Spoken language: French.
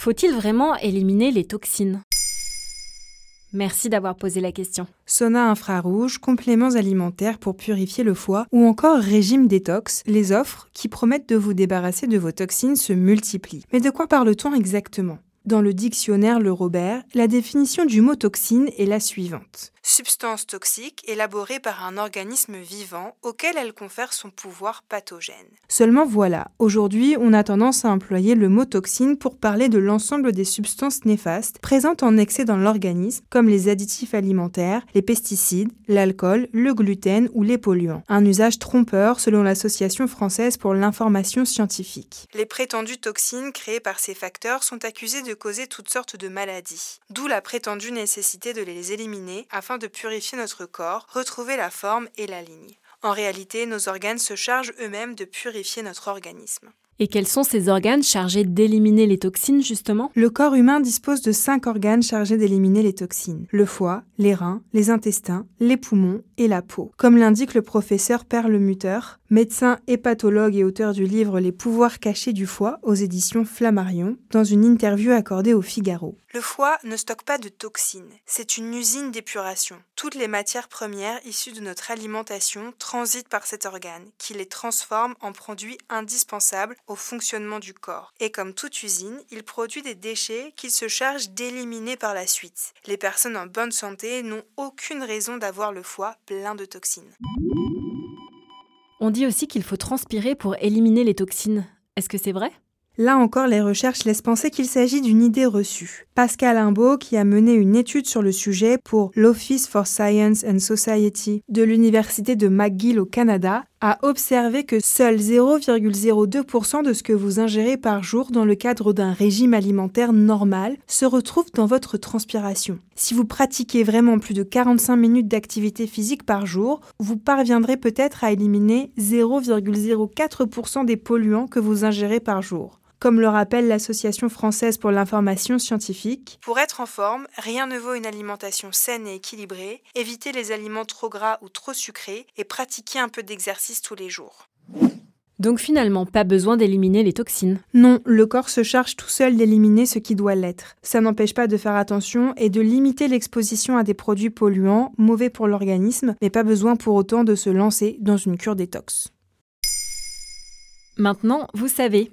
Faut-il vraiment éliminer les toxines? Merci d'avoir posé la question. Sauna infrarouge, compléments alimentaires pour purifier le foie ou encore régime détox, les offres qui promettent de vous débarrasser de vos toxines se multiplient. Mais de quoi parle-t-on exactement? Dans le dictionnaire Le Robert, la définition du mot toxine est la suivante substance toxique élaborée par un organisme vivant auquel elle confère son pouvoir pathogène. Seulement voilà, aujourd'hui on a tendance à employer le mot toxine pour parler de l'ensemble des substances néfastes présentes en excès dans l'organisme, comme les additifs alimentaires, les pesticides, l'alcool, le gluten ou les polluants. Un usage trompeur selon l'Association française pour l'information scientifique. Les prétendues toxines créées par ces facteurs sont accusées de causer toutes sortes de maladies, d'où la prétendue nécessité de les éliminer afin de purifier notre corps, retrouver la forme et la ligne. En réalité, nos organes se chargent eux-mêmes de purifier notre organisme. Et quels sont ces organes chargés d'éliminer les toxines, justement? Le corps humain dispose de cinq organes chargés d'éliminer les toxines. Le foie, les reins, les intestins, les poumons et la peau. Comme l'indique le professeur Perlemutter, médecin hépatologue et auteur du livre Les pouvoirs cachés du foie aux éditions Flammarion, dans une interview accordée au Figaro. Le foie ne stocke pas de toxines, c'est une usine d'épuration. Toutes les matières premières issues de notre alimentation transitent par cet organe, qui les transforme en produits indispensables au fonctionnement du corps. Et comme toute usine, il produit des déchets qu'il se charge d'éliminer par la suite. Les personnes en bonne santé n'ont aucune raison d'avoir le foie plein de toxines. On dit aussi qu'il faut transpirer pour éliminer les toxines. Est-ce que c'est vrai? Là encore, les recherches laissent penser qu'il s'agit d'une idée reçue. Pascal Imbeau, qui a mené une étude sur le sujet pour l'Office for Science and Society de l'Université de McGill au Canada, a observé que seul 0,02% de ce que vous ingérez par jour dans le cadre d'un régime alimentaire normal se retrouve dans votre transpiration. Si vous pratiquez vraiment plus de 45 minutes d'activité physique par jour, vous parviendrez peut-être à éliminer 0,04% des polluants que vous ingérez par jour comme le rappelle l'Association française pour l'information scientifique. Pour être en forme, rien ne vaut une alimentation saine et équilibrée, éviter les aliments trop gras ou trop sucrés et pratiquer un peu d'exercice tous les jours. Donc finalement, pas besoin d'éliminer les toxines. Non, le corps se charge tout seul d'éliminer ce qui doit l'être. Ça n'empêche pas de faire attention et de limiter l'exposition à des produits polluants, mauvais pour l'organisme, mais pas besoin pour autant de se lancer dans une cure détox. Maintenant, vous savez,